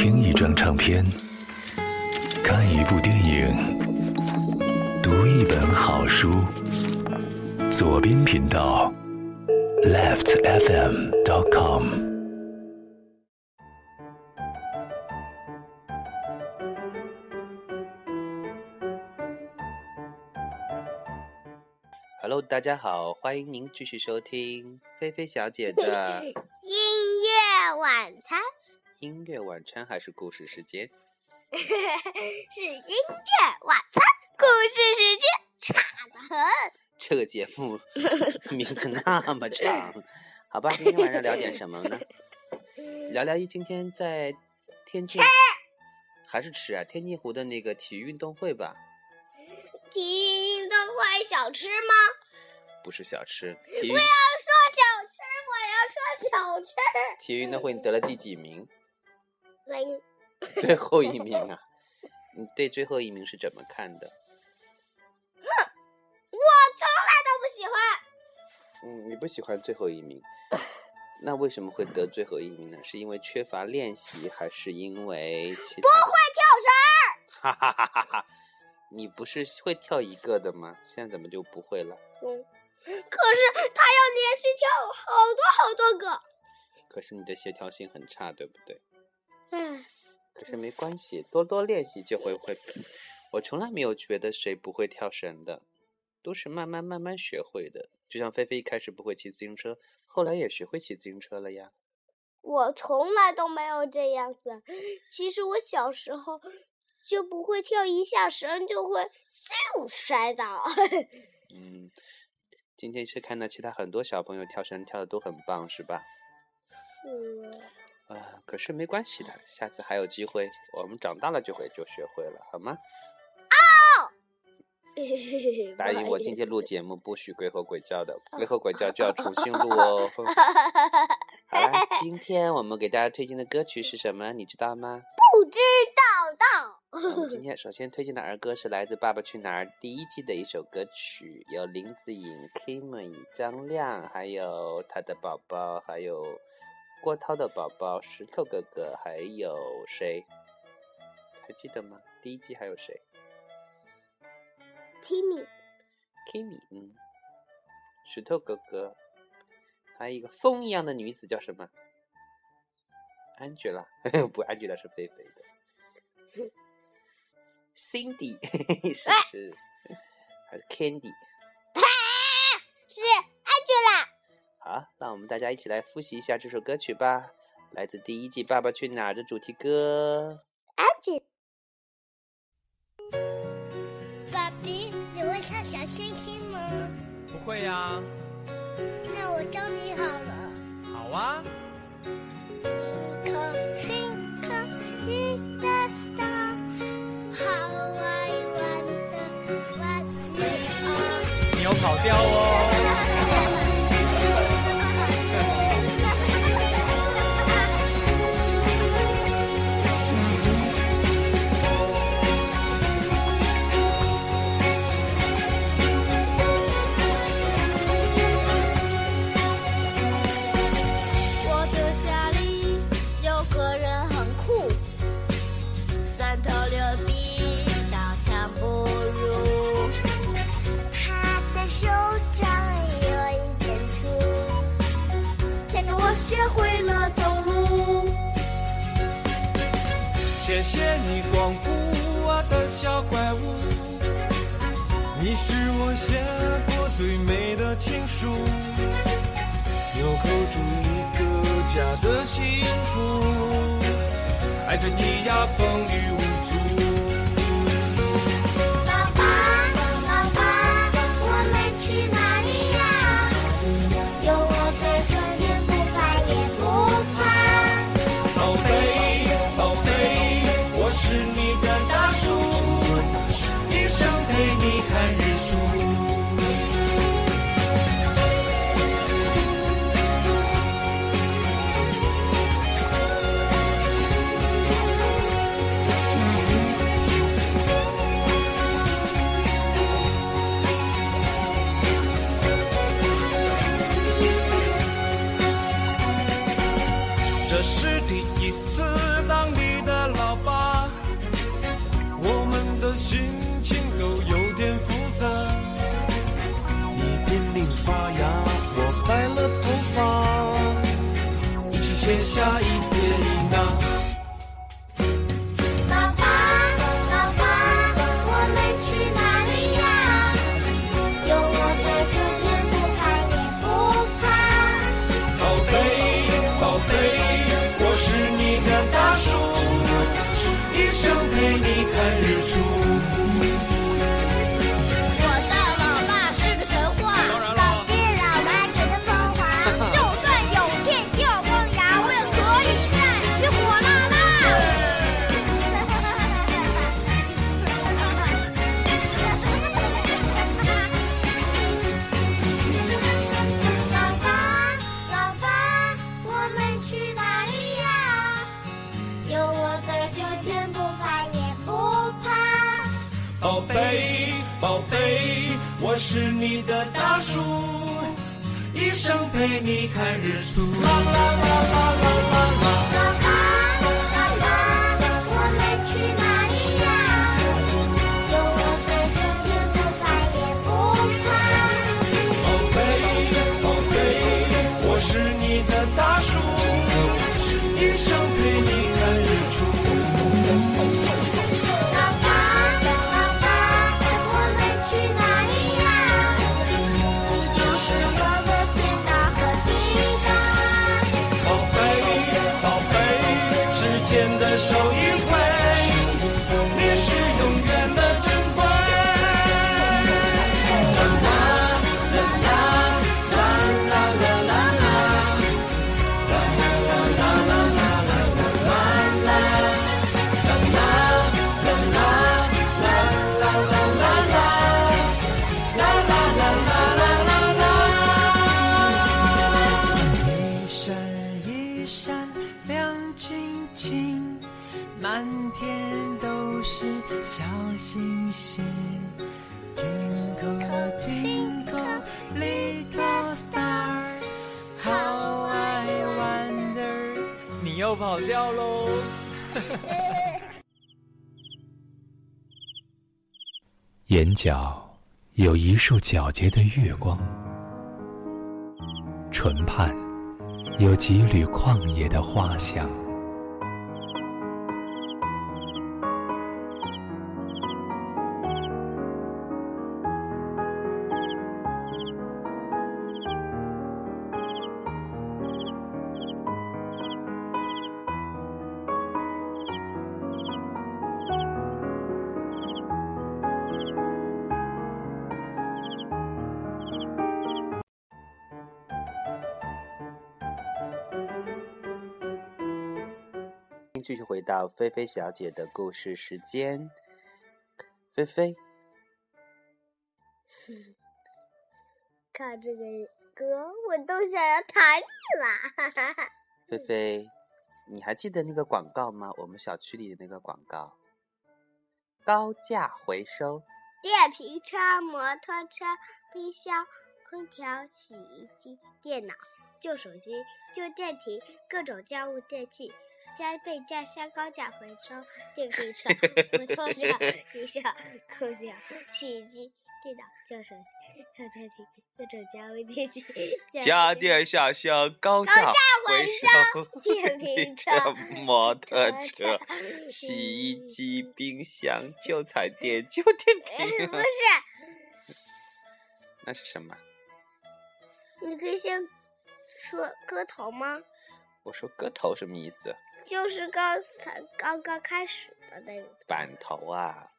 听一张唱片，看一部电影，读一本好书。左边频道，leftfm.com。Hello，大家好，欢迎您继续收听菲菲小姐的 音乐晚餐音乐晚餐还是故事时间？是音乐晚餐，故事时间差得很。这个节目 名字那么长，好吧，今天晚上聊点什么呢？聊聊今天在天津还是吃啊？天津湖的那个体育运动会吧？体育运动会小吃吗？不是小吃，体育不要说小吃，我要说小吃。体育运动会你得了第几名？零。最后一名啊！你对最后一名是怎么看的？哼，我从来都不喜欢。嗯，你不喜欢最后一名，那为什么会得最后一名呢？是因为缺乏练习，还是因为其不会跳绳？哈哈哈哈哈！你不是会跳一个的吗？现在怎么就不会了？嗯，可是他要连续跳好多好多个。可是你的协调性很差，对不对？嗯。可是没关系，多多练习就会会。我从来没有觉得谁不会跳绳的，都是慢慢慢慢学会的。就像菲菲一开始不会骑自行车，后来也学会骑自行车了呀。我从来都没有这样子。其实我小时候就不会跳，一下绳就会咻摔倒。嗯，今天是看到其他很多小朋友跳绳跳的都很棒，是吧？是。啊，可是没关系的，下次还有机会，我们长大了就会就学会了，好吗？哦，答应我，今天录节目不许鬼吼鬼叫的，鬼吼鬼叫就要重新录哦。好了，今天我们给大家推荐的歌曲是什么？你知道吗？不知道道。我们今天首先推荐的儿歌是来自《爸爸去哪儿》第一季的一首歌曲，有林子颖、Kimi、张亮，还有他的宝宝，还有。郭涛的宝宝、石头哥哥，还有谁？还记得吗？第一季还有谁？Kimi，Kimi，嗯，石头哥哥，还有一个风一样的女子叫什么？Angela，不，Angela 是肥肥的。Cindy 是不是？还是 Candy？是 Angela。好，让我们大家一起来复习一下这首歌曲吧，来自第一季《爸爸去哪儿》的主题歌。安吉，爸比，你会唱小星星吗？不会呀。那我教你好了。好啊。学会了走路。谢谢你光顾我的小怪物，你是我写过最美的情书，纽扣住一个家的幸福，爱着你呀，风雨无阻。是是你的大树，一生陪你看日出。又跑掉喽！眼角有一束皎洁的月光，唇畔有几缕旷野的花香。继续回到菲菲小姐的故事时间。菲菲，看这个歌，我都想要弹你啦！菲菲，你还记得那个广告吗？我们小区里的那个广告，高价回收。电瓶车、摩托车、冰箱、空调、洗衣机、电脑、旧手机、旧电瓶，各种家务电器，加倍价箱高价回收。电瓶车、摩托车、冰箱、空调、洗衣机、电脑、旧手机、旧电梯，各种家用电器，家电下乡高价价回回收，电瓶车摩托车车、洗衣机、冰箱、旧彩电、旧 电瓶不瓶。是，那是什么？你可以先说歌头吗？我说割头什么意思？就是刚才刚刚开始的那个。板头啊。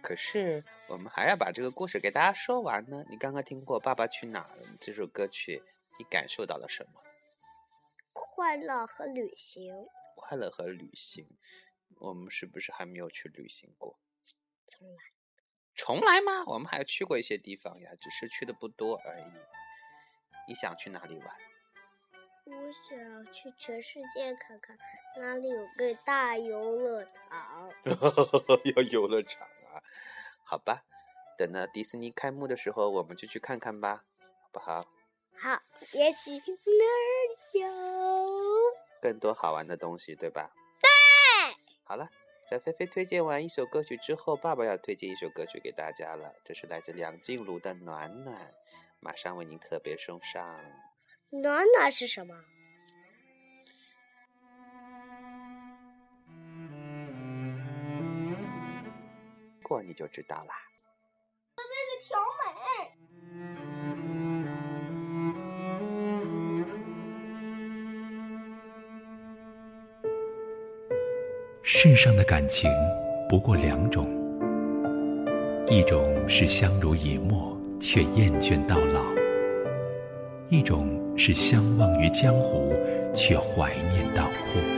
可是我们还要把这个故事给大家说完呢。你刚刚听过《爸爸去哪儿了》这首歌曲，你感受到了什么？快乐和旅行，快乐和旅行。我们是不是还没有去旅行过？从来重来吗？我们还去过一些地方呀，只是去的不多而已。你想去哪里玩？我想去全世界看看，哪里有个大游乐场。要游乐场啊？好吧，等到迪士尼开幕的时候，我们就去看看吧，好不好？好，也许那儿有。更多好玩的东西，对吧？对。好了，在菲菲推荐完一首歌曲之后，爸爸要推荐一首歌曲给大家了。这是来自梁静茹的《暖暖》，马上为您特别送上。暖暖是什么？过你就知道了。那个条美。世上的感情不过两种，一种是相濡以沫却厌倦到老，一种是相忘于江湖却怀念到哭。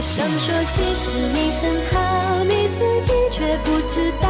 我想说，其实你很好，你自己却不知道，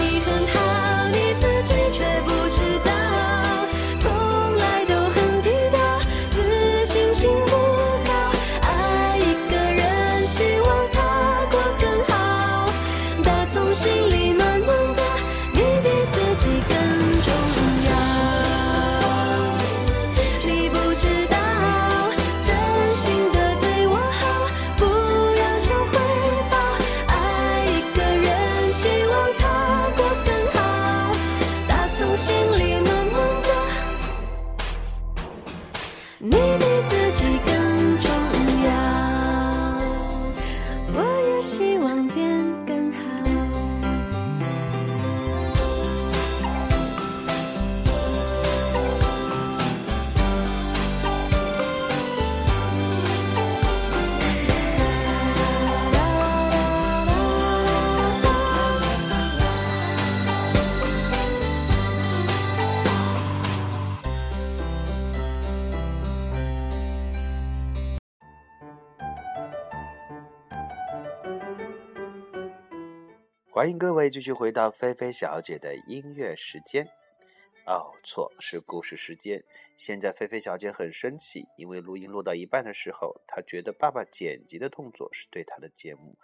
你欢迎各位继续回到菲菲小姐的音乐时间。哦，错，是故事时间。现在菲菲小姐很生气，因为录音录到一半的时候，她觉得爸爸剪辑的动作是对她的节目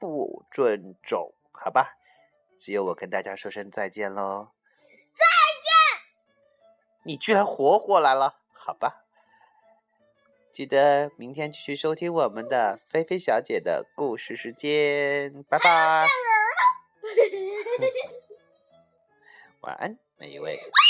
不尊重。好吧，只有我跟大家说声再见喽。再见！你居然活过来了，好吧。记得明天继续收听我们的菲菲小姐的故事时间，拜拜。晚安，每一位。